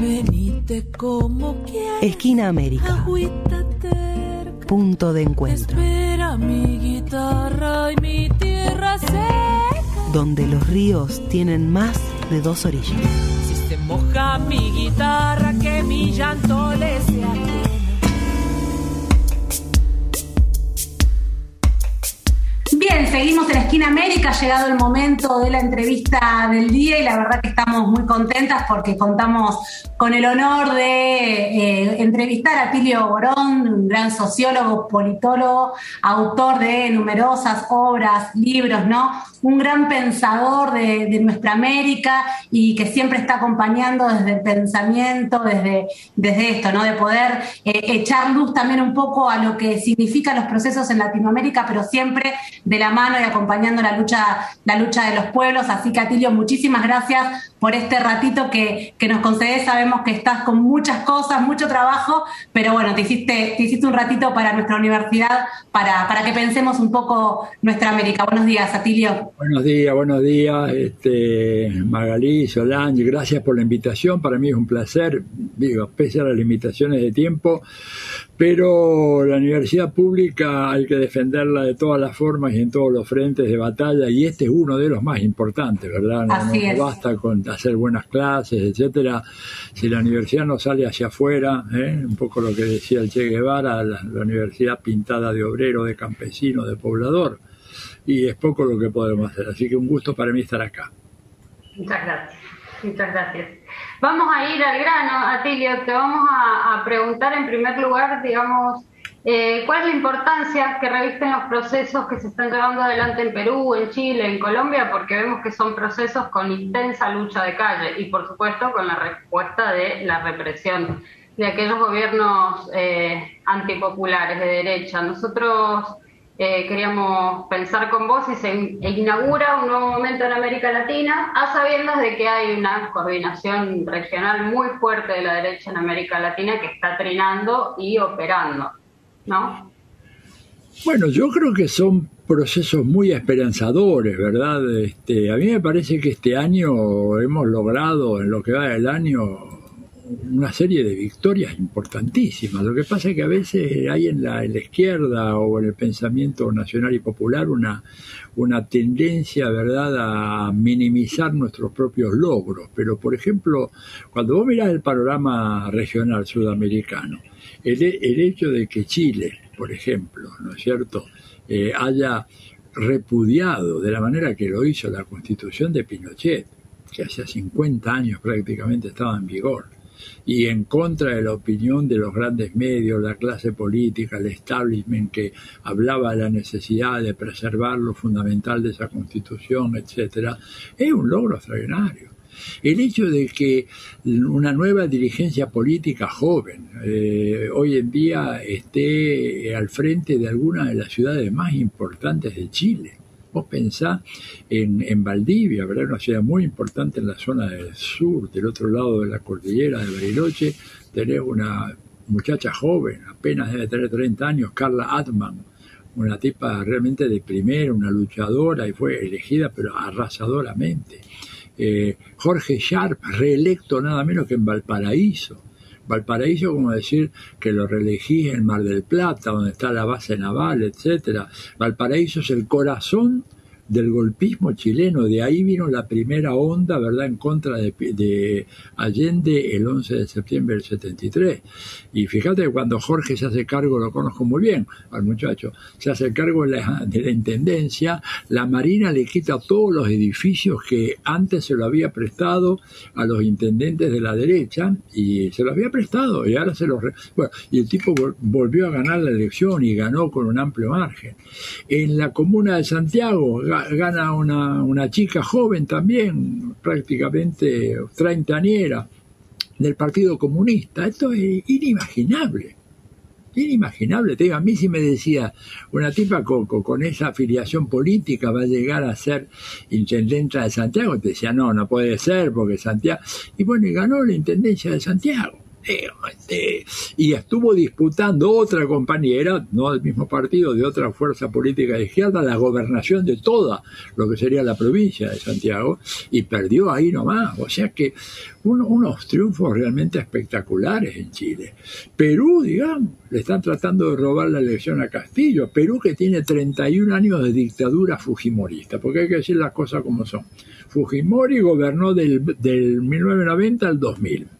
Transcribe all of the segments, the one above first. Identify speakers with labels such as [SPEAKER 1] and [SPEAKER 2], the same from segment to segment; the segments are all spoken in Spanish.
[SPEAKER 1] Venite como quieras.
[SPEAKER 2] Esquina América. Punto de encuentro.
[SPEAKER 1] Espera mi guitarra y mi tierra seca.
[SPEAKER 2] Donde los ríos tienen más de dos orillas.
[SPEAKER 1] Si se moja mi guitarra, que mi llanto le sea
[SPEAKER 3] Seguimos en la esquina América, ha llegado el momento de la entrevista del día y la verdad que estamos muy contentas porque contamos con el honor de eh, entrevistar a Tilio Borón, un gran sociólogo, politólogo, autor de numerosas obras, libros, ¿no? Un gran pensador de, nuestra América y que siempre está acompañando desde el pensamiento, desde, desde esto, ¿no? De poder eh, echar luz también un poco a lo que significan los procesos en Latinoamérica, pero siempre de la mano y acompañando la lucha, la lucha de los pueblos. Así que, Atilio, muchísimas gracias por este ratito que, que nos concedes. Sabemos que estás con muchas cosas, mucho trabajo, pero bueno, te hiciste, te hiciste un ratito para nuestra universidad para, para que pensemos un poco nuestra América. Buenos días, Atilio.
[SPEAKER 4] Buenos días, buenos días, este, Magalí, Solange, gracias por la invitación. Para mí es un placer, digo, pese a las limitaciones de tiempo, pero la universidad pública hay que defenderla de todas las formas y en todos los frentes de batalla y este es uno de los más importantes, ¿verdad? No,
[SPEAKER 3] Así
[SPEAKER 4] no
[SPEAKER 3] es.
[SPEAKER 4] basta con hacer buenas clases, etcétera. Si la universidad no sale hacia afuera, ¿eh? un poco lo que decía el Che Guevara, la, la universidad pintada de obrero, de campesino, de poblador, y es poco lo que podemos hacer. Así que un gusto para mí estar acá.
[SPEAKER 5] Muchas gracias, muchas gracias. Vamos a ir al grano, Atilio, te vamos a, preguntar en primer lugar, digamos, eh, ¿cuál es la importancia que revisten los procesos que se están llevando adelante en Perú, en Chile, en Colombia? Porque vemos que son procesos con intensa lucha de calle y, por supuesto, con la respuesta de la represión de aquellos gobiernos eh, antipopulares de derecha. Nosotros eh, queríamos pensar con vos si se inaugura un nuevo momento en América Latina, a sabiendas de que hay una coordinación regional muy fuerte de la derecha en América Latina que está trinando y operando, ¿no?
[SPEAKER 4] Bueno, yo creo que son procesos muy esperanzadores, ¿verdad? Este, a mí me parece que este año hemos logrado, en lo que va del año, una serie de victorias importantísimas. Lo que pasa es que a veces hay en la, en izquierda o en el pensamiento nacional y popular una, una tendencia, ¿verdad?, a minimizar nuestros propios logros. Pero, por ejemplo, cuando vos mirás el panorama regional sudamericano, el, el hecho de que Chile, por ejemplo, ¿no es cierto?, eh, haya repudiado de la manera que lo hizo la constitución de Pinochet, que hace 50 años prácticamente estaba en vigor, y en contra de la opinión de los grandes medios, la clase política, el establishment que hablaba de la necesidad de preservar lo fundamental de esa constitución, etcétera, es un logro extraordinario. El hecho de que una nueva dirigencia política joven eh, hoy en día esté al frente de alguna de las ciudades más importantes de Chile. Vos pensás en, en Valdivia, ¿verdad? Una ciudad muy importante en la zona del sur, del otro lado de la cordillera de Bariloche, tenés una muchacha joven, apenas debe tener 30 años, Carla Atman, una tipa realmente de primera, una luchadora y fue elegida pero arrasadoramente. Eh, Jorge Sharp, reelecto nada menos que en Valparaíso. Valparaíso, como decir que lo reelegí en Mar del Plata, donde está la base naval, etcétera. Valparaíso es el corazón del golpismo chileno, de ahí vino la primera onda, ¿verdad?, en contra de, de, Allende el 11 de septiembre del 73. Y fíjate cuando Jorge se hace cargo, lo conozco muy bien al muchacho, se hace cargo de la, de la Intendencia, la Marina le quita todos los edificios que antes se lo había prestado a los intendentes de la derecha, y se lo había prestado, y ahora se los... Bueno, y el tipo volvió a ganar la elección y ganó con un amplio margen. En la comuna de Santiago, gana una, una chica joven también, prácticamente treintañera, del Partido Comunista. Esto es inimaginable. Inimaginable. Te digo, a mí si me decía, una tipa con, con, esa afiliación política va a llegar a ser intendente de Santiago, te decía, no, no puede ser, porque Santiago. Y bueno, y ganó la intendencia de Santiago. Este, y estuvo disputando otra compañera, no del mismo partido, de otra fuerza política de izquierda, la gobernación de toda lo que sería la provincia de Santiago, y perdió ahí nomás. O sea que unos triunfos realmente espectaculares en Chile. Perú, digamos, le están tratando de robar la elección a Castillo. Perú que tiene 31 años de dictadura fujimorista, porque hay que decir las cosas como son. Fujimori gobernó del, del 1990 al 2000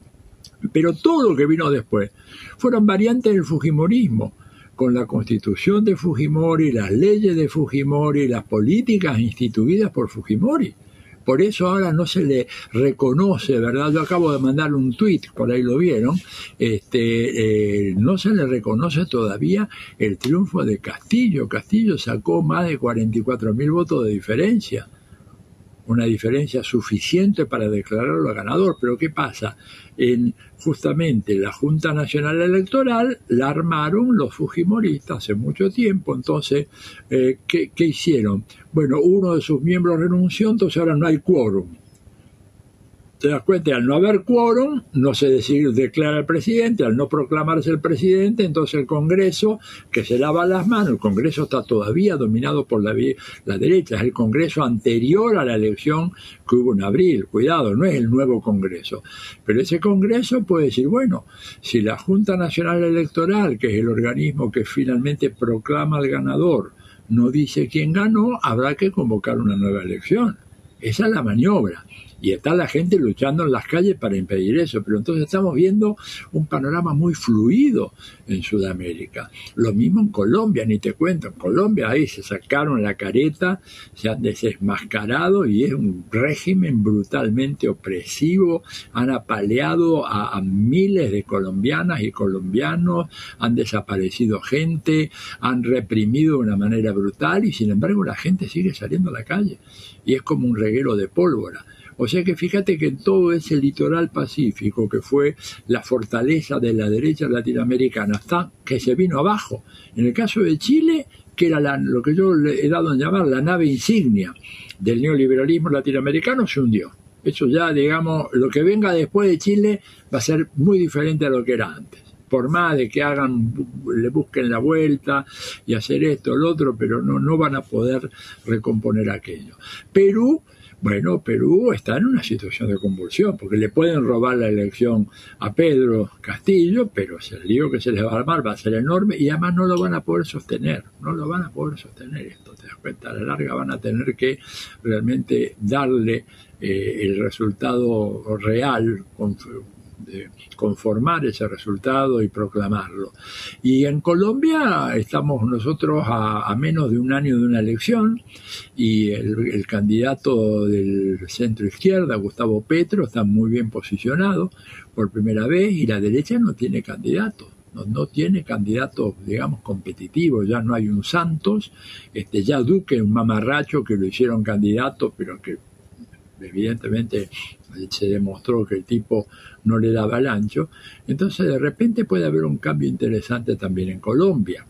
[SPEAKER 4] pero todo lo que vino después fueron variantes del Fujimorismo, con la constitución de Fujimori, las leyes de Fujimori, las políticas instituidas por Fujimori. Por eso ahora no se le reconoce, ¿verdad? Yo acabo de mandar un tuit, por ahí lo vieron, este, eh, no se le reconoce todavía el triunfo de Castillo. Castillo sacó más de 44 mil votos de diferencia una diferencia suficiente para declararlo ganador. Pero ¿qué pasa? En justamente la Junta Nacional Electoral la armaron los Fujimoristas hace mucho tiempo. Entonces, eh, ¿qué, ¿qué, hicieron? Bueno, uno de sus miembros renunció, entonces ahora no hay quórum te das cuenta, al no haber quórum, no se declara el presidente, al no proclamarse el presidente, entonces el Congreso, que se lava las manos, el Congreso está todavía dominado por la, la derecha, es el Congreso anterior a la elección que hubo en abril, cuidado, no es el nuevo Congreso, pero ese Congreso puede decir, bueno, si la Junta Nacional Electoral, que es el organismo que finalmente proclama al ganador, no dice quién ganó, habrá que convocar una nueva elección. Esa es la maniobra y está la gente luchando en las calles para impedir eso. Pero entonces estamos viendo un panorama muy fluido en Sudamérica. Lo mismo en Colombia, ni te cuento. En Colombia ahí se sacaron la careta, se han desmascarado y es un régimen brutalmente opresivo. Han apaleado a, a miles de colombianas y colombianos, han desaparecido gente, han reprimido de una manera brutal y sin embargo la gente sigue saliendo a la calle. Y es como un reguero de pólvora. O sea que fíjate que todo ese litoral pacífico que fue la fortaleza de la derecha latinoamericana, está que se vino abajo. En el caso de Chile, que era lo que yo le he dado en llamar la nave insignia del neoliberalismo latinoamericano, se hundió. Eso ya, digamos, lo que venga después de Chile va a ser muy diferente a lo que era antes por más de que hagan, le busquen la vuelta y hacer esto, lo otro, pero no, no van a poder recomponer aquello. Perú bueno, Perú está en una situación de convulsión, porque le pueden robar la elección a Pedro Castillo, pero el lío que se les va a armar va a ser enorme y además no lo van a poder sostener, no lo van a poder sostener. Esto, a la larga van a tener que realmente darle eh, el resultado real, con, conformar ese resultado y proclamarlo. Y en Colombia estamos nosotros a, menos de un año de una elección y el, candidato del centro izquierda, Gustavo Petro, está muy bien posicionado por primera vez y la derecha no tiene candidato. No, no, tiene candidato, digamos, competitivo, ya no hay un Santos, este, ya Duque, un mamarracho que lo hicieron candidato, pero que evidentemente se demostró que el tipo no le daba el ancho, entonces de repente puede haber un cambio interesante también en Colombia.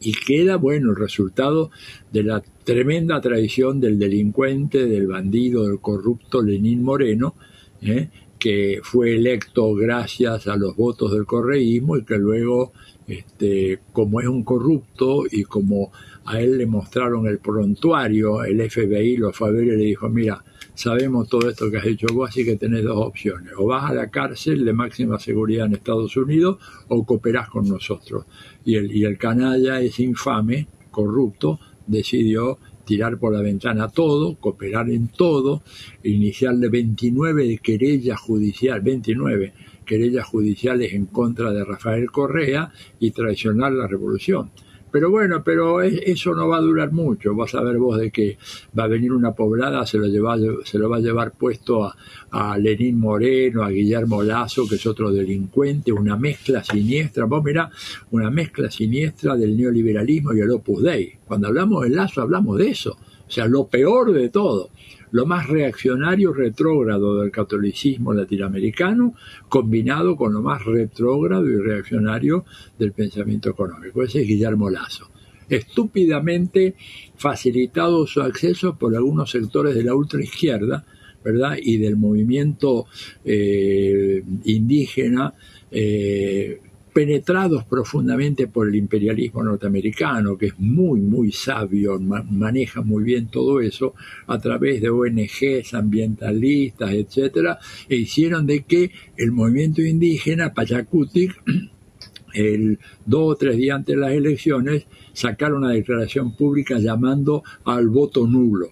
[SPEAKER 4] Y queda bueno el resultado de la tremenda traición del delincuente, del bandido, del corrupto Lenín Moreno, ¿eh? que fue electo gracias a los votos del correísmo y que luego, este, como es un corrupto y como a él le mostraron el prontuario, el FBI lo fue a ver y le dijo, mira, sabemos todo esto que has hecho vos, así que tenés dos opciones. O vas a la cárcel de máxima seguridad en Estados Unidos o cooperás con nosotros. Y el, y el canalla es infame, corrupto, decidió tirar por la ventana todo, cooperar en todo, iniciarle 29 querellas judiciales, 29 querellas judiciales en contra de Rafael Correa y traicionar la revolución. Pero bueno, pero eso no va a durar mucho. Vas a ver vos de que va a venir una poblada, se lo, lleva, se lo va a llevar puesto a, a Lenín Moreno, a Guillermo Lazo, que es otro delincuente, una mezcla siniestra. Vos mirá, una mezcla siniestra del neoliberalismo y el Opus Dei. Cuando hablamos de Lazo, hablamos de eso. O sea, lo peor de todo lo más reaccionario retrógrado del catolicismo latinoamericano, combinado con lo más retrógrado y reaccionario del pensamiento económico. Ese es Guillermo Lazo. Estúpidamente facilitado su acceso por algunos sectores de la ultraizquierda, ¿verdad? Y del movimiento eh, indígena eh, penetrados profundamente por el imperialismo norteamericano, que es muy, muy sabio, maneja muy bien todo eso, a través de ONGs ambientalistas, etcétera, e hicieron de que el movimiento indígena, Pachacutic, el dos o tres días antes de las elecciones, sacaron una declaración pública llamando al voto nulo.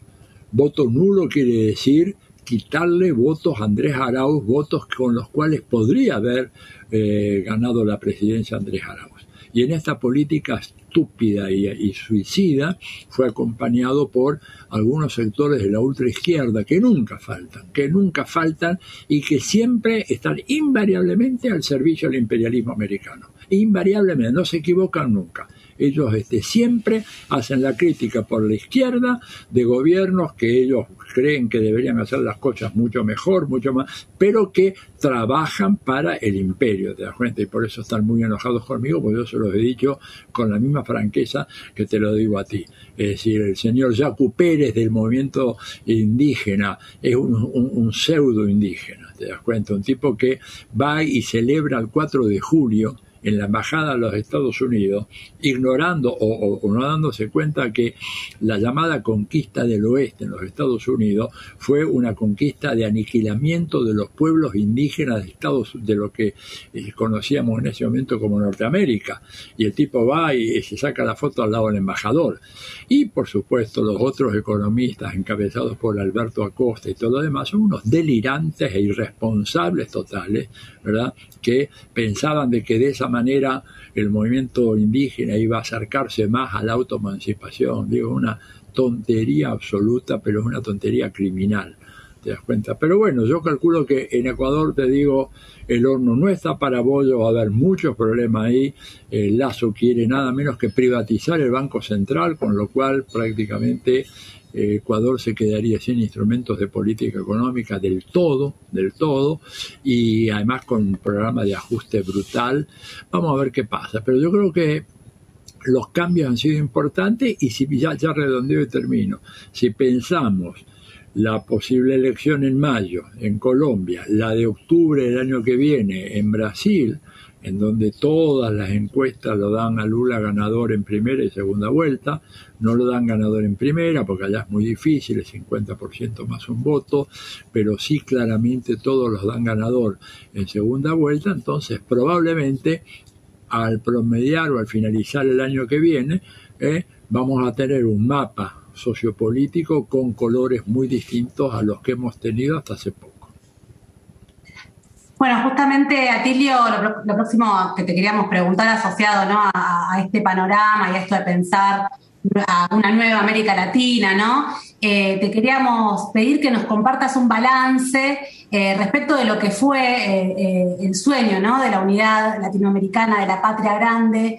[SPEAKER 4] Voto nulo quiere decir quitarle votos a Andrés Arauz, votos con los cuales podría haber eh, ganado la presidencia Andrés Arauz. Y en esta política estúpida y, suicida fue acompañado por algunos sectores de la ultraizquierda que nunca faltan, que nunca faltan y que siempre están invariablemente al servicio del imperialismo americano. Invariablemente, no se equivocan nunca. Ellos este, siempre hacen la crítica por la izquierda de gobiernos que ellos creen que deberían hacer las cosas mucho mejor, mucho más, pero que trabajan para el imperio, ¿te das cuenta? Y por eso están muy enojados conmigo, porque yo se los he dicho con la misma franqueza que te lo digo a ti. Es decir, el señor Jacu Pérez del movimiento indígena es un pseudo indígena, ¿te das cuenta? Un tipo que va y celebra el 4 de julio en la embajada de los Estados Unidos, ignorando o, no dándose cuenta que la llamada conquista del oeste en los Estados Unidos fue una conquista de aniquilamiento de los pueblos indígenas de Estados de lo que eh, conocíamos en ese momento como Norteamérica. Y el tipo va y, se saca la foto al lado del embajador. Y por supuesto los otros economistas encabezados por Alberto Acosta y todo lo demás son unos delirantes e irresponsables totales, ¿verdad? Que pensaban de que de esa manera el movimiento indígena iba a acercarse más a la autoemancipación. Digo, una tontería absoluta, pero una tontería criminal. ¿Te das cuenta? Pero bueno, yo calculo que en Ecuador, te digo, el horno no está para bollo, va a haber muchos problemas ahí. El Lazo quiere nada menos que privatizar el Banco Central, con lo cual prácticamente Ecuador se quedaría sin instrumentos de política económica del todo, del todo, y además con un programa de ajuste brutal. Vamos a ver qué pasa, pero yo creo que los cambios han sido importantes y si ya redondeo y termino, si pensamos la posible elección en mayo en Colombia, la de octubre del año que viene en Brasil, en donde todas las encuestas lo dan a Lula ganador en primera y segunda vuelta, no lo dan ganador en primera porque allá es muy difícil, el 50% más un voto, pero sí claramente todos los dan ganador en segunda vuelta, entonces probablemente al promediar o al finalizar el año que viene, eh, vamos a tener un mapa sociopolítico con colores muy distintos a los que hemos tenido hasta hace poco.
[SPEAKER 3] Bueno, justamente, Atilio, lo, próximo que te queríamos preguntar asociado ¿no? a, este panorama y a esto de pensar a una nueva América Latina, ¿no? Eh, te queríamos pedir que nos compartas un balance eh, respecto de lo que fue eh, el sueño, ¿no? De la unidad latinoamericana, de la patria grande,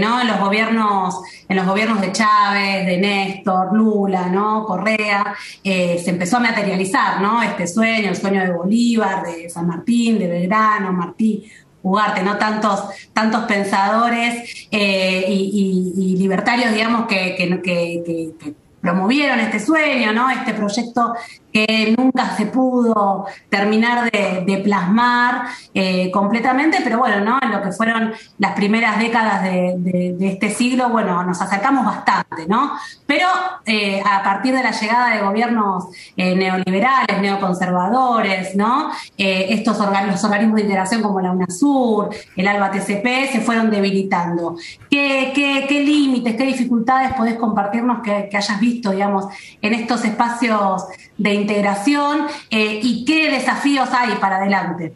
[SPEAKER 3] ¿no? En los gobiernos, en los gobiernos de Chávez, de Néstor, Lula, ¿no? Correa, se empezó a materializar, ¿no? Este sueño, el sueño de Bolívar, de San Martín, de Belgrano, Martí, jugarte, ¿no? Tantos, tantos pensadores eh, y, libertarios, digamos, que, que, promovieron este sueño, ¿no? Este proyecto que nunca se pudo terminar de, plasmar eh, completamente, pero bueno, ¿no? En lo que fueron las primeras décadas de, este siglo, bueno, nos acercamos bastante, ¿no? Pero eh, a partir de la llegada de gobiernos eh, neoliberales, neoconservadores, ¿no? estos los organismos de integración como la UNASUR, el ALBA TCP, se fueron debilitando. ¿Qué, límites, qué dificultades podés compartirnos que, que hayas visto, digamos, en estos espacios de integración eh, y qué desafíos hay para adelante.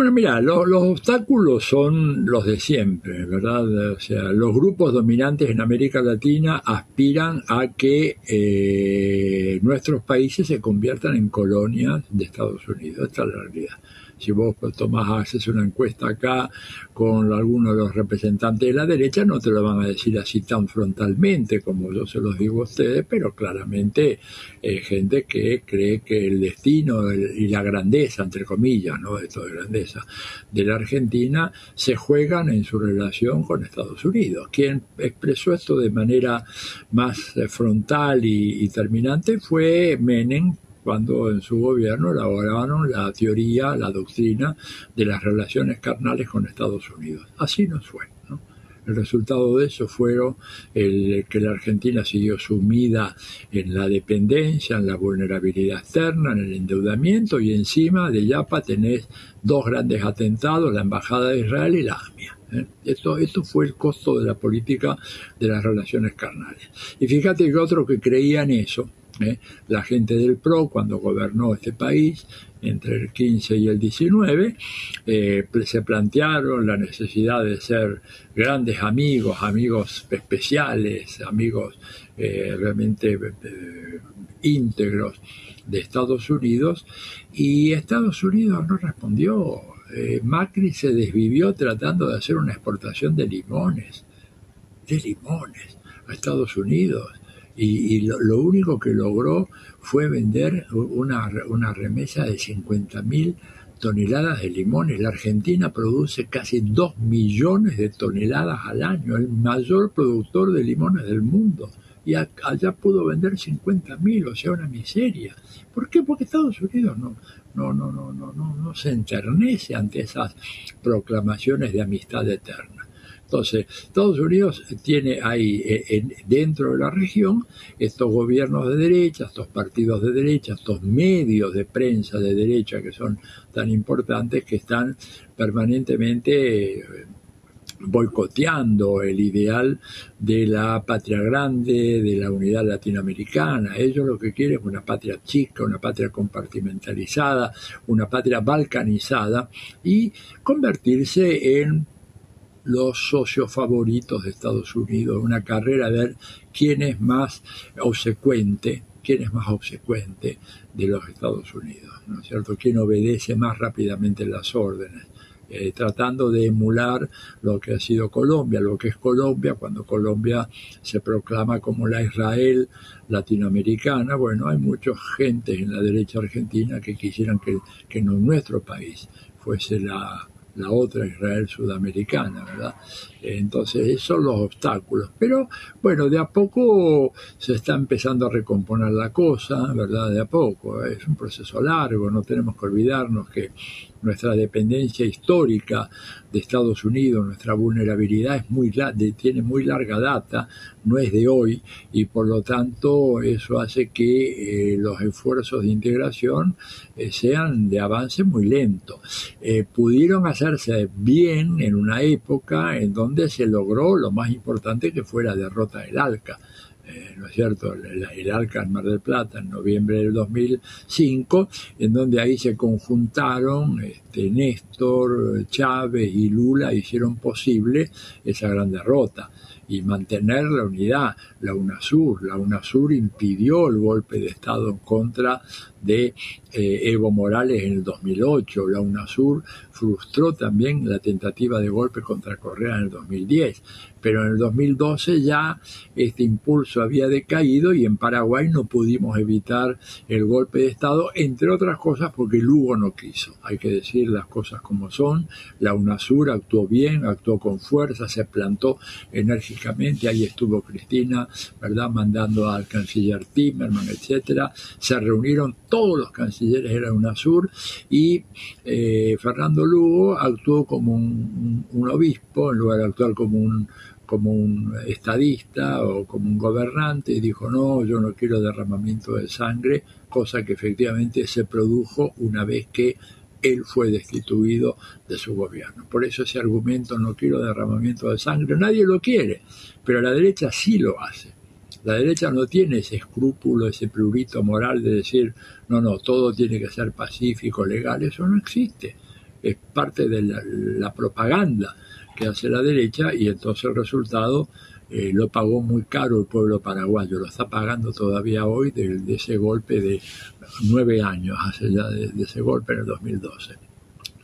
[SPEAKER 4] Bueno, mira, los obstáculos son los de siempre, ¿verdad? O sea, los grupos dominantes en América Latina aspiran a que eh, nuestros países se conviertan en colonias de Estados Unidos. Esta es la realidad. Si vos tomás, haces una encuesta acá con algunos de los representantes de la derecha, no te lo van a decir así tan frontalmente como yo se los digo a ustedes, pero claramente eh, gente que cree que el destino y la grandeza, entre comillas, ¿no? Esto de grandeza, de la Argentina se juegan en su relación con Estados Unidos. Quien expresó esto de manera más eh, frontal y, y terminante fue Menem cuando en su gobierno elaboraron la teoría, la doctrina de las relaciones carnales con Estados Unidos. Así nos fue. El resultado de eso fue el, que la Argentina siguió sumida en la dependencia, en la vulnerabilidad externa, en el endeudamiento y encima de Yapa tenés dos grandes atentados, la Embajada de Israel y la AMIA. ¿eh? Esto, esto fue el costo de la política de las relaciones carnales. Y fíjate que otro que creía en eso, ¿eh? la gente del PRO cuando gobernó este país entre el 15 y el 19, eh, se plantearon la necesidad de ser grandes amigos, amigos especiales, amigos eh, realmente íntegros de Estados Unidos, y Estados Unidos no respondió. Macri se desvivió tratando de hacer una exportación de limones, de limones a Estados Unidos y, lo, único que logró fue vender una, una remesa de 50.000 toneladas de limones. La Argentina produce casi 2 millones de toneladas al año, el mayor productor de limones del mundo. Y allá pudo vender 50.000, o sea, una miseria. ¿Por qué? Porque Estados Unidos no, no, no, no, no, no, no se enternece ante esas proclamaciones de amistad eterna. Entonces, Estados Unidos tiene ahí eh, dentro de la región estos gobiernos de derecha, estos partidos de derecha, estos medios de prensa de derecha que son tan importantes que están permanentemente eh, boicoteando el ideal de la patria grande, de la unidad latinoamericana. Ellos lo que quieren es una patria chica, una patria compartimentalizada, una patria balcanizada y convertirse en los socios favoritos de Estados Unidos, una carrera a ver quién es más obsecuente, quién es más obsecuente de los Estados Unidos, ¿no es cierto? Quién obedece más rápidamente las órdenes. Eh, tratando de emular lo que ha sido Colombia, lo que es Colombia, cuando Colombia se proclama como la Israel latinoamericana, bueno, hay muchas gentes en la derecha argentina que quisieran que, que nuestro país fuese la, la otra Israel sudamericana, ¿verdad? Entonces, esos son los obstáculos. Pero, bueno, de a poco se está empezando a recomponer la cosa, ¿verdad? De a poco. Es un proceso largo, no tenemos que olvidarnos que nuestra dependencia histórica de Estados Unidos, nuestra vulnerabilidad es muy tiene muy larga data, no es de hoy y por lo tanto eso hace que eh, los esfuerzos de integración eh, sean de avance muy lento. Eh, pudieron hacerse bien en una época en donde se logró lo más importante que fue la derrota del ALCA eh, ¿no es cierto?, el, el Arca Mar del Plata en noviembre del 2005, en donde ahí se conjuntaron este, Néstor, Chávez y Lula, hicieron posible esa gran derrota y mantener la unidad. La UNASUR, la UNASUR impidió el golpe de Estado en contra de eh, Evo Morales en el 2008. La UNASUR frustró también la tentativa de golpe contra Correa en el 2010 pero en el 2012 ya este impulso había decaído y en Paraguay no pudimos evitar el golpe de Estado, entre otras cosas porque Lugo no quiso. Hay que decir las cosas como son. La UNASUR actuó bien, actuó con fuerza, se plantó enérgicamente. Ahí estuvo Cristina, ¿verdad?, mandando al canciller Timerman, etcétera. Se reunieron todos los cancilleres de la UNASUR y eh, Fernando Lugo actuó como un obispo en lugar de actuar como un como un estadista o como un gobernante y dijo no, yo no quiero derramamiento de sangre, cosa que efectivamente se produjo una vez que él fue destituido de su gobierno. Por eso ese argumento no quiero derramamiento de sangre, nadie lo quiere, pero la derecha sí lo hace. La derecha no tiene ese escrúpulo, ese prurito moral de decir, no, no, todo tiene que ser pacífico, legal, eso no existe. Es parte de la propaganda que hace la derecha y entonces el resultado eh, lo pagó muy caro el pueblo paraguayo, lo está pagando todavía hoy de, ese golpe de nueve años, hace ya de, ese golpe en el 2012.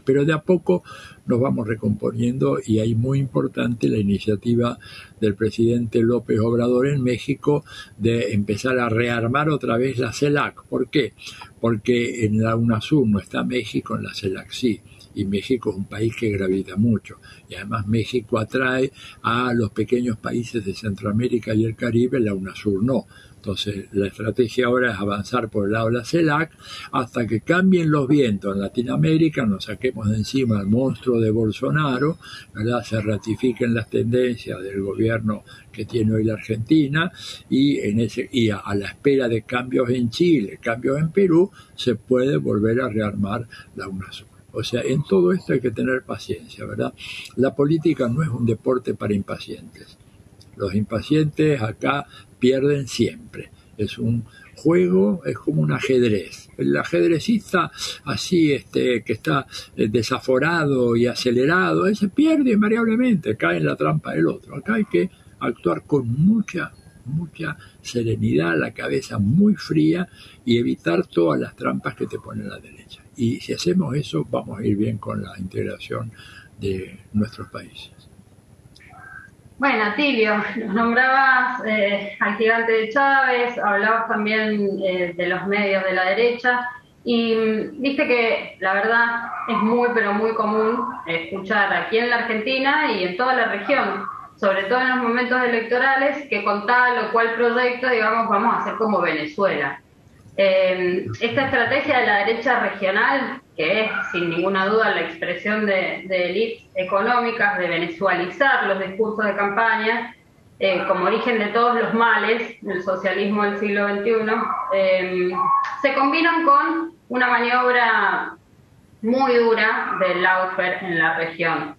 [SPEAKER 4] Pero de a poco nos vamos recomponiendo y hay muy importante la iniciativa del presidente López Obrador en México de empezar a rearmar otra vez la CELAC. ¿Por qué? Porque en la UNASUR no está México, en la CELAC sí y México es un país que gravita mucho. Y además México atrae a los pequeños países de Centroamérica y el Caribe, la UNASUR no. Entonces, la estrategia ahora es avanzar por el lado de la CELAC hasta que cambien los vientos en Latinoamérica, nos saquemos de encima al monstruo de Bolsonaro, ¿verdad? se ratifiquen las tendencias del gobierno que tiene hoy la Argentina y, en ese, y a, la espera de cambios en Chile, cambios en Perú, se puede volver a rearmar la UNASUR. O sea, en todo esto hay que tener paciencia, ¿verdad? La política no es un deporte para impacientes. Los impacientes acá pierden siempre. Es un juego, es como un ajedrez. El ajedrecista así, este, que está eh, desaforado y acelerado, ese pierde invariablemente, cae en la trampa del otro. Acá hay que actuar con mucha, mucha serenidad, la cabeza muy fría y evitar todas las trampas que te pone la derecha. Y si hacemos eso, vamos a ir bien con la integración de nuestros países.
[SPEAKER 5] Bueno, Tilio, nos nombrabas eh, al gigante de Chávez, hablabas también eh, de los medios de la derecha y mm, viste que la verdad es muy, pero muy común escuchar aquí en la Argentina y en toda la región, sobre todo en los momentos electorales, que con tal o cual proyecto, digamos, vamos a hacer como Venezuela. Eh, esta estrategia de la derecha regional, que es sin ninguna duda la expresión de, de élites económicas, de venezualizar los discursos de campaña eh, como origen de todos los males del socialismo del siglo XXI, eh, se combinan con una maniobra muy dura del Laufer en la región.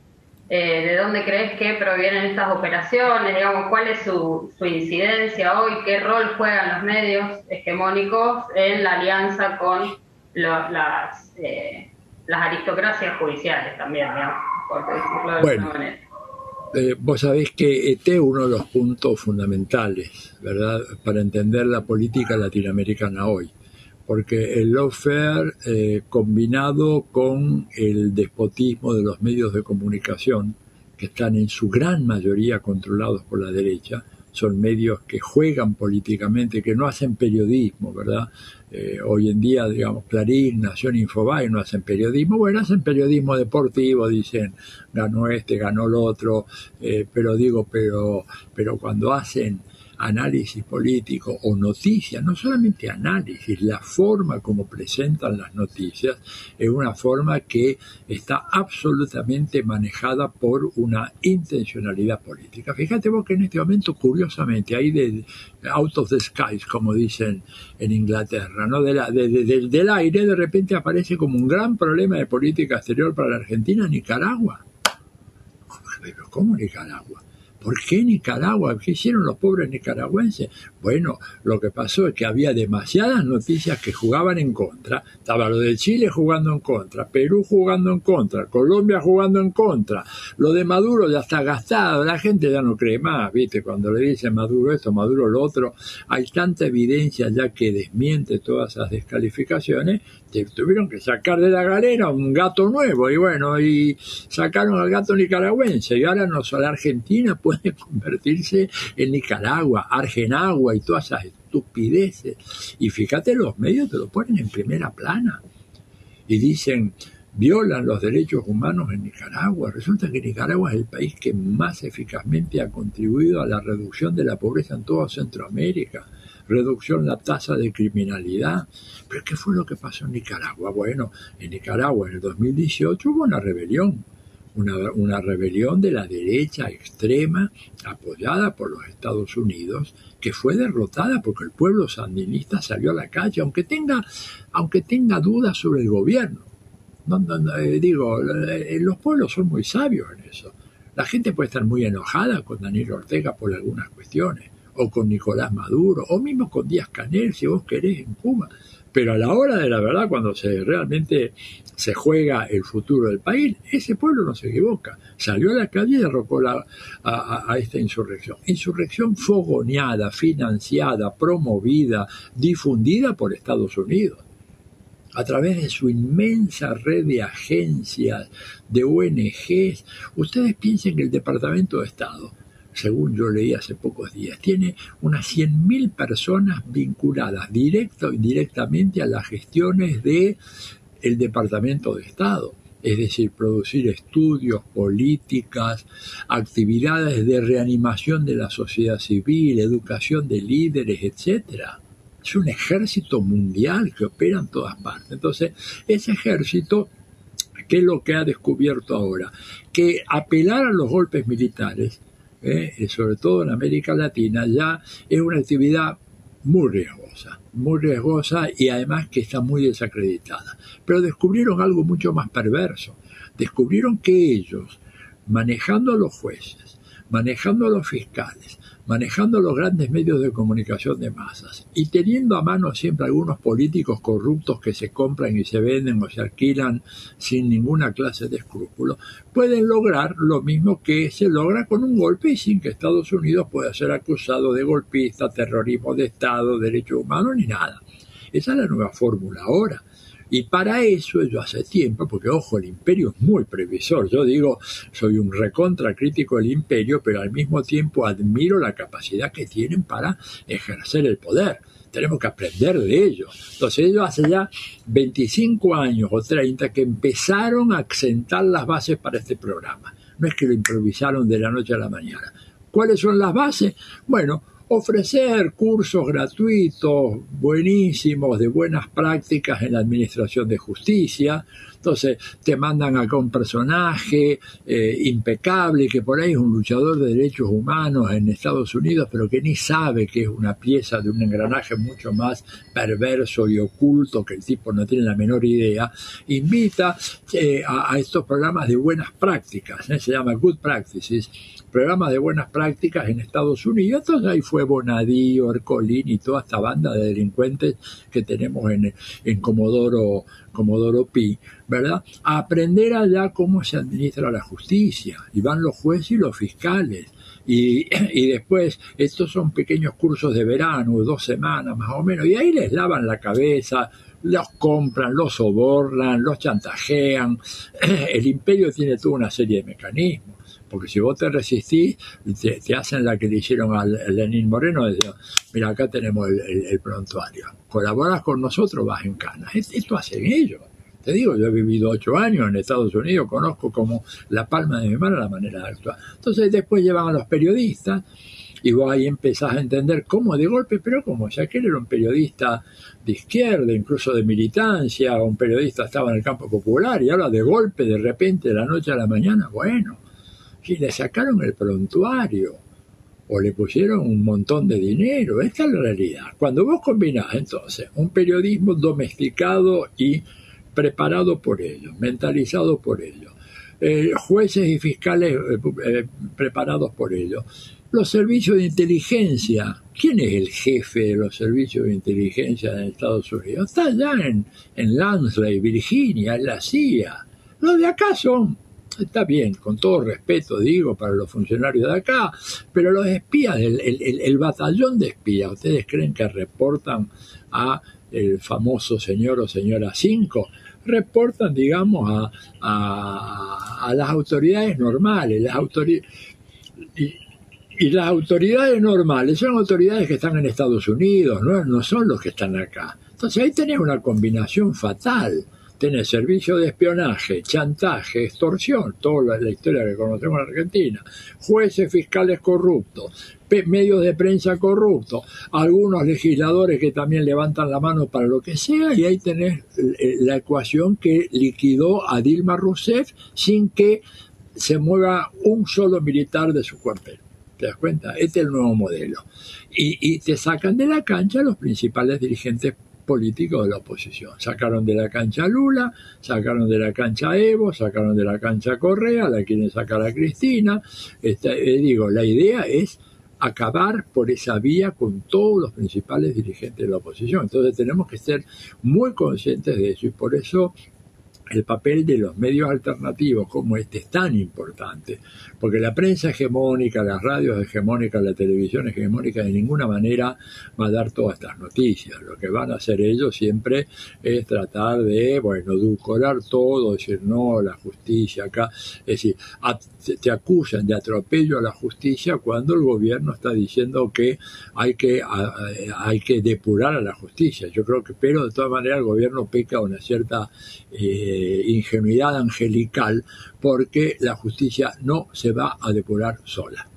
[SPEAKER 5] Eh, de dónde crees que provienen estas operaciones, digamos, cuál es su, incidencia hoy, qué rol juegan los medios hegemónicos en la alianza con las, eh, las aristocracias judiciales también, digamos, por decirlo de
[SPEAKER 4] alguna manera. Eh, vos sabés que este es uno de los puntos fundamentales, ¿verdad?, para entender la política latinoamericana hoy porque el lawfare eh, combinado con el despotismo de los medios de comunicación, que están en su gran mayoría controlados por la derecha, son medios que juegan políticamente, que no hacen periodismo, ¿verdad? Eh, hoy en día, digamos, Clarín, Nación Infobae no hacen periodismo, bueno, hacen periodismo deportivo, dicen, ganó este, ganó el otro, eh, pero digo, pero, pero cuando hacen análisis político o noticias, no solamente análisis, la forma como presentan las noticias es una forma que está absolutamente manejada por una intencionalidad política. Fíjate vos que en este momento, curiosamente, hay de out of the skies, como dicen en Inglaterra, ¿no? De la, del aire de repente aparece como un gran problema de política exterior para la Argentina, Nicaragua. ¿Cómo Nicaragua? ¿Por qué Nicaragua? ¿Qué hicieron los pobres nicaragüenses? Bueno, lo que pasó es que había demasiadas noticias que jugaban en contra. Estaba lo de Chile jugando en contra, Perú jugando en contra, Colombia jugando en contra. Lo de Maduro ya está gastado, la gente ya no cree más, ¿viste? Cuando le dicen Maduro esto, Maduro lo otro, hay tanta evidencia ya que desmiente todas esas descalificaciones tuvieron que sacar de la galera un gato nuevo y bueno, y sacaron al gato nicaragüense y ahora no solo Argentina puede convertirse en Nicaragua, Argenagua y todas esas estupideces. Y fíjate, los medios te lo ponen en primera plana y dicen, violan los derechos humanos en Nicaragua. Resulta que Nicaragua es el país que más eficazmente ha contribuido a la reducción de la pobreza en toda Centroamérica reducción en la tasa de criminalidad. Pero ¿qué fue lo que pasó en Nicaragua? Bueno, en Nicaragua en el 2018 hubo una rebelión, una, una rebelión de la derecha extrema apoyada por los Estados Unidos que fue derrotada porque el pueblo sandinista salió a la calle, aunque tenga, aunque tenga dudas sobre el gobierno. Eh, digo, eh, los pueblos son muy sabios en eso. La gente puede estar muy enojada con Daniel Ortega por algunas cuestiones, o con Nicolás Maduro, o mismo con Díaz Canel, si vos querés, en Cuba. Pero a la hora de la verdad, cuando se realmente se juega el futuro del país, ese pueblo no se equivoca. Salió a la calle y derrocó a, a, esta insurrección. Insurrección fogoneada, financiada, promovida, difundida por Estados Unidos a través de su inmensa red de agencias, de ONGs. Ustedes piensen que el Departamento de Estado según yo leí hace pocos días, tiene unas 100.000 personas vinculadas directo o indirectamente a las gestiones del el Departamento de Estado. es decir, producir estudios, políticas, actividades de reanimación de la sociedad civil, educación de líderes, etcétera. Es un ejército mundial que opera en todas partes. Entonces, ese ejército, ¿qué es lo que ha descubierto ahora? Que apelar a los golpes militares, ¿eh? sobre todo en América Latina, ya es una actividad muy riesgosa, muy riesgosa y además que está muy desacreditada. Pero descubrieron algo mucho más perverso. Descubrieron que ellos, manejando a los jueces, manejando a los fiscales, manejando los grandes medios de comunicación de masas y teniendo a mano siempre algunos políticos corruptos que se compran y se venden o se alquilan sin ninguna clase de escrúpulo, pueden lograr lo mismo que se logra con un golpe y sin que Estados Unidos pueda ser acusado de golpista, terrorismo de Estado, derechos humanos ni nada. Esa es la nueva fórmula ahora. Y para eso yo hace tiempo, porque ojo, el imperio es muy previsor. Yo digo, soy un recontra crítico del imperio, pero al mismo tiempo admiro la capacidad que tienen para ejercer el poder. Tenemos que aprender de ellos. Entonces ellos hace ya 25 años o 30 que empezaron a accentar las bases para este programa. No es que lo improvisaron de la noche a la mañana. ¿Cuáles son las bases? Bueno, ofrecer cursos gratuitos buenísimos de buenas prácticas en la administración de justicia. Entonces te mandan acá un personaje eh, impecable que por ahí es un luchador de derechos humanos en Estados Unidos, pero que ni sabe que es una pieza de un engranaje mucho más perverso y oculto que el tipo no tiene la menor idea. Invita eh, a, estos programas de buenas prácticas, ¿eh? se llama Good Practices programas de buenas prácticas en Estados Unidos. Entonces ahí fue Bonadío, Ercolín y toda esta banda de delincuentes que tenemos en, en Comodoro, Comodoro Pi, ¿verdad? A aprender allá cómo se administra la justicia. Y van los jueces y los fiscales. Y, y, después, estos son pequeños cursos de verano, dos semanas más o menos, y ahí les lavan la cabeza, los compran, los sobornan, los chantajean. El imperio tiene toda una serie de mecanismos. Porque si vos te resistís, te, hacen la que le hicieron a Lenín Moreno, mira, acá tenemos el, prontuario, colaboras con nosotros, vas en canas. Esto hacen ellos. Te digo, yo he vivido ocho años en Estados Unidos, conozco como la palma de mi mano la manera de actuar. Entonces después llevan a los periodistas y vos ahí empezás a entender cómo de golpe, pero como si aquel era un periodista de izquierda, incluso de militancia, un periodista estaba en el campo popular y ahora de golpe, de repente, de la noche a la mañana, bueno, y le sacaron el prontuario o le pusieron un montón de dinero. Esta es la realidad. Cuando vos combinás entonces un periodismo domesticado y preparado por ellos, mentalizado por ellos, eh, jueces y fiscales eh, eh, preparados por ellos, los servicios de inteligencia. ¿Quién es el jefe de los servicios de inteligencia en Estados Unidos? Está allá en, en Lansley, Virginia, en la CIA. Los de acá son está bien, con todo respeto digo para los funcionarios de acá, pero los espías, el, batallón de espías, ¿ustedes creen que reportan a el famoso señor o señora 5? Reportan, digamos, a, a, las autoridades normales, las autoridades... Y, las autoridades normales son autoridades que están en Estados Unidos, no, no son los que están acá. Entonces ahí tenés una combinación fatal tiene servicio de espionaje, chantaje, extorsión, toda la, historia que conocemos en Argentina, jueces fiscales corruptos, medios de prensa corruptos, algunos legisladores que también levantan la mano para lo que sea, y ahí tenés la ecuación que liquidó a Dilma Rousseff sin que se mueva un solo militar de su cuartel. ¿Te das cuenta? Este es el nuevo modelo. Y, y te sacan de la cancha los principales dirigentes políticos de la oposición. Sacaron de la cancha Lula, sacaron de la cancha Evo, sacaron de la cancha Correa, la quieren sacar a Cristina. Este, eh, digo, la idea es acabar por esa vía con todos los principales dirigentes de la oposición. Entonces tenemos que ser muy conscientes de eso y por eso el papel de los medios alternativos como este es tan importante, porque la prensa hegemónica, las radios hegemónicas, la televisión hegemónica de ninguna manera va a dar todas estas noticias. Lo que van a hacer ellos siempre es tratar de, bueno, edulcorar todo, decir no, la justicia acá, es decir, te acusan de atropello a la justicia cuando el gobierno está diciendo que hay que, hay que depurar a la justicia. Yo creo que, pero de todas maneras el gobierno peca una cierta... Eh, ingenuidad angelical, porque la justicia no se va a depurar sola.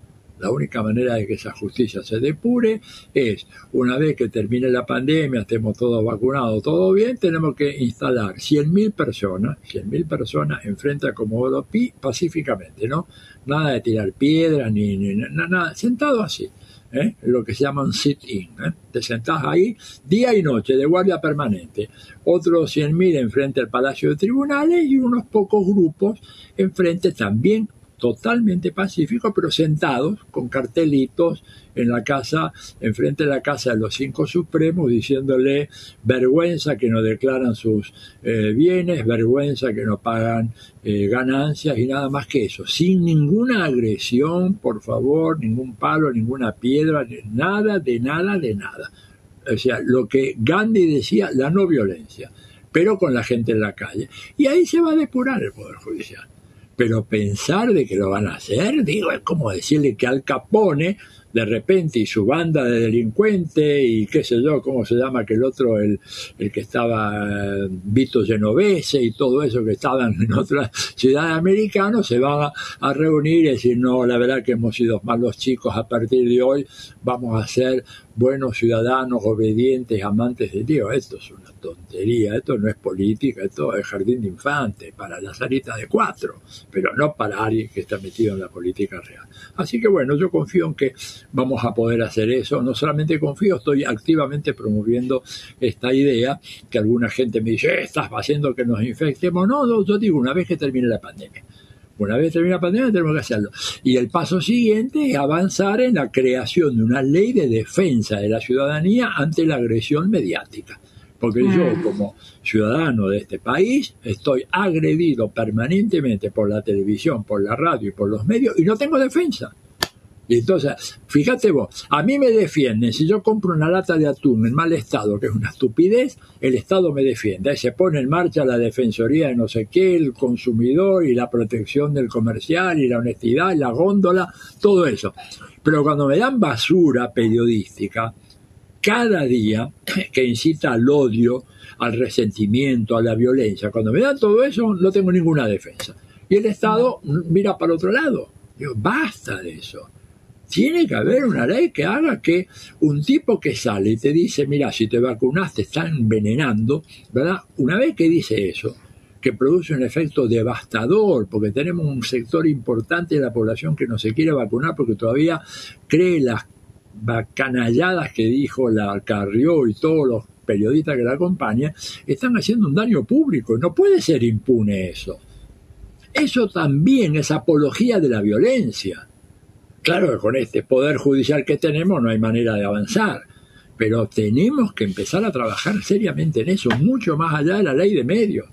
[SPEAKER 4] La única manera de que esa justicia se depure es, una vez que termine la pandemia, estemos todos vacunados, todo bien, tenemos que instalar 100.000 personas, 100.000 personas enfrente a Comodoro pacíficamente, ¿no? Nada de tirar piedras, ni, ni nada, sentado así. ¿Eh? lo que se llama un sit-in. ¿eh? Te sentás ahí día y noche de guardia permanente. Otros 100.000 enfrente al Palacio de Tribunales y unos pocos grupos enfrente también totalmente pacífico, pero sentados con cartelitos en la casa, enfrente de la casa de los cinco supremos, diciéndole vergüenza que no declaran sus eh, bienes, vergüenza que no pagan eh, ganancias y nada más que eso, sin ninguna agresión, por favor, ningún palo, ninguna piedra, nada, de nada, de nada. O sea, lo que Gandhi decía, la no violencia, pero con la gente en la calle. Y ahí se va a depurar el Poder Judicial pero pensar de que lo van a hacer, digo, es como decirle que Al Capone, de repente, y su banda de delincuentes, y qué sé yo, cómo se llama que el otro, el, el que estaba eh, Vito Genovese y todo eso que estaban en otras ciudades americanas, se van a, a, reunir y decir, no, la verdad que hemos sido malos chicos, a partir de hoy vamos a ser buenos ciudadanos, obedientes, amantes de Dios. Esto es una tontería, esto no es política, esto es jardín de infantes, para la salita de cuatro, pero no para alguien que está metido en la política real. Así que bueno, yo confío en que vamos a poder hacer eso, no solamente confío, estoy activamente promoviendo esta idea, que alguna gente me dice, eh, estás haciendo que nos infectemos, no, no, yo digo, una vez que termine la pandemia. Una vez termine la pandemia tenemos que hacerlo. Y el paso siguiente es avanzar en la creación de una ley de defensa de la ciudadanía ante la agresión mediática porque yo mm. como ciudadano de este país estoy agredido permanentemente por la televisión, por la radio y por los medios y no tengo defensa. Entonces, fíjate vos, a mí me defienden, si yo compro una lata de atún en mal estado, que es una estupidez, el Estado me defiende. Ahí se pone en marcha la defensoría de no sé qué, el consumidor y la protección del comercial y la honestidad y la góndola, todo eso. Pero cuando me dan basura periodística, cada día que incita al odio, al resentimiento, a la violencia. Cuando me dan todo eso, no tengo ninguna defensa. Y el Estado mira para otro lado. Digo, basta de eso. Tiene que haber una ley que haga que un tipo que sale y te dice, mira, si te vacunaste, te están envenenando, ¿verdad? Una vez que dice eso, que produce un efecto devastador, porque tenemos un sector importante de la población que no se quiere vacunar porque todavía cree las bacanalladas que dijo la Carrió y todos los periodistas que la acompañan, están haciendo un daño público. No puede ser impune eso. Eso también es apología de la violencia. Claro que con este poder judicial que tenemos no hay manera de avanzar, pero tenemos que empezar a trabajar seriamente en eso, mucho más allá de la ley de medios.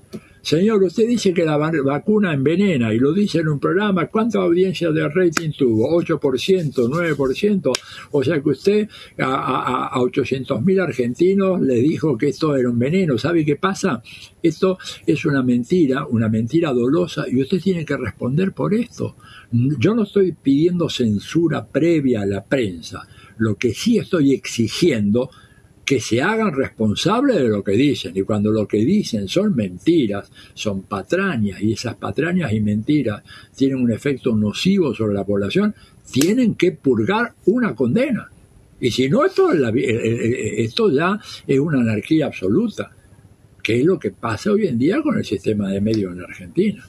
[SPEAKER 4] Señor, usted dice que la vacuna envenena y lo dice en un programa. ¿Cuánta audiencia de rating tuvo? ¿8%? ¿9%? O sea que usted a, a, 800.000 argentinos le dijo que esto era un veneno. ¿Sabe qué pasa? Esto es una mentira, una mentira dolosa y usted tiene que responder por esto. Yo no estoy pidiendo censura previa a la prensa. Lo que sí estoy exigiendo que se hagan responsables de lo que dicen. Y cuando lo que dicen son mentiras, son patrañas, y esas patrañas y mentiras tienen un efecto nocivo sobre la población, tienen que purgar una condena. Y si no, esto, esto ya es una anarquía absoluta, que es lo que pasa hoy en día con el sistema de medios en Argentina.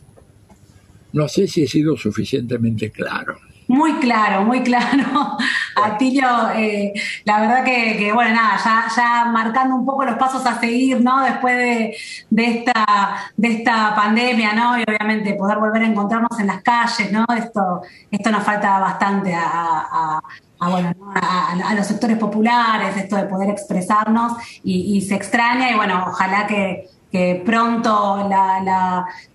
[SPEAKER 4] No sé si he sido suficientemente claro.
[SPEAKER 3] Muy claro, muy claro. Atilio, eh, la verdad que, bueno, nada, ya, marcando un poco los pasos a seguir, ¿no? Después de, de, esta, de esta pandemia, ¿no? Y obviamente poder volver a encontrarnos en las calles, ¿no? Esto, esto nos falta bastante a, bueno, a, los sectores populares, esto de poder expresarnos y se extraña y bueno, ojalá que, que pronto la,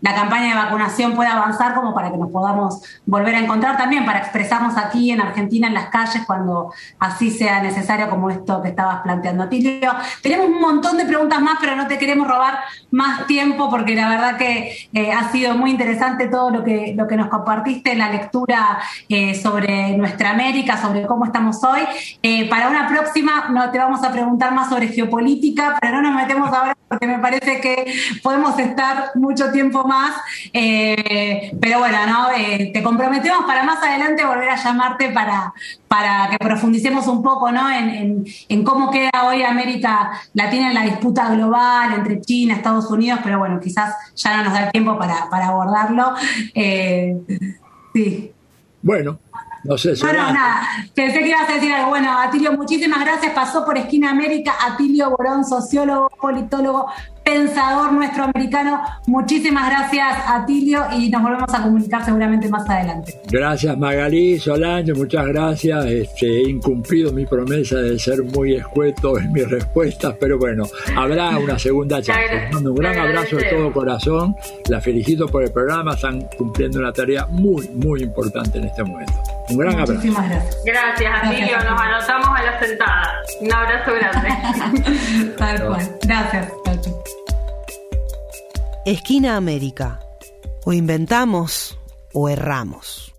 [SPEAKER 3] la, campaña de vacunación pueda avanzar como para que nos podamos volver a encontrar también, para expresarnos aquí en Argentina en las calles cuando así sea necesario como esto que estabas planteando. Tilio, tenemos un montón de preguntas más, pero no te queremos robar más tiempo porque la verdad que eh, ha sido muy interesante todo lo que, lo que nos compartiste en la lectura eh, sobre nuestra América, sobre cómo estamos hoy. Eh, para una próxima no te vamos a preguntar más sobre geopolítica, pero no nos metemos ahora porque me parece que podemos estar mucho tiempo más, eh, pero bueno, ¿no? Eh, te comprometemos para más adelante volver a llamarte para, para que profundicemos un poco ¿no? en, cómo queda hoy América Latina en la disputa global entre China, Estados Unidos, pero bueno, quizás ya no nos da tiempo para, abordarlo. Eh, sí.
[SPEAKER 4] Bueno, no sé.
[SPEAKER 3] Bueno, nada, pensé que ibas a decir algo. Bueno, Atilio, muchísimas gracias. Pasó por Esquina América, Atilio Borón, sociólogo, politólogo, pensador nuestro americano. Muchísimas gracias, Atilio, y nos volvemos a comunicar seguramente más adelante.
[SPEAKER 4] Gracias, Magalí, Solange, muchas gracias. Este, he incumplido mi promesa de ser muy escueto en mis respuestas, pero bueno, habrá una segunda chance. Un gran abrazo de todo corazón. La felicito por el programa. Están cumpliendo una tarea muy, muy importante en este momento. Un gran abrazo.
[SPEAKER 5] Muchísimas gracias. Gracias, Atilio. Nos anotamos a la sentada. Un abrazo grande.
[SPEAKER 3] Tal cual. Gracias.
[SPEAKER 2] Esquina América. O inventamos o erramos.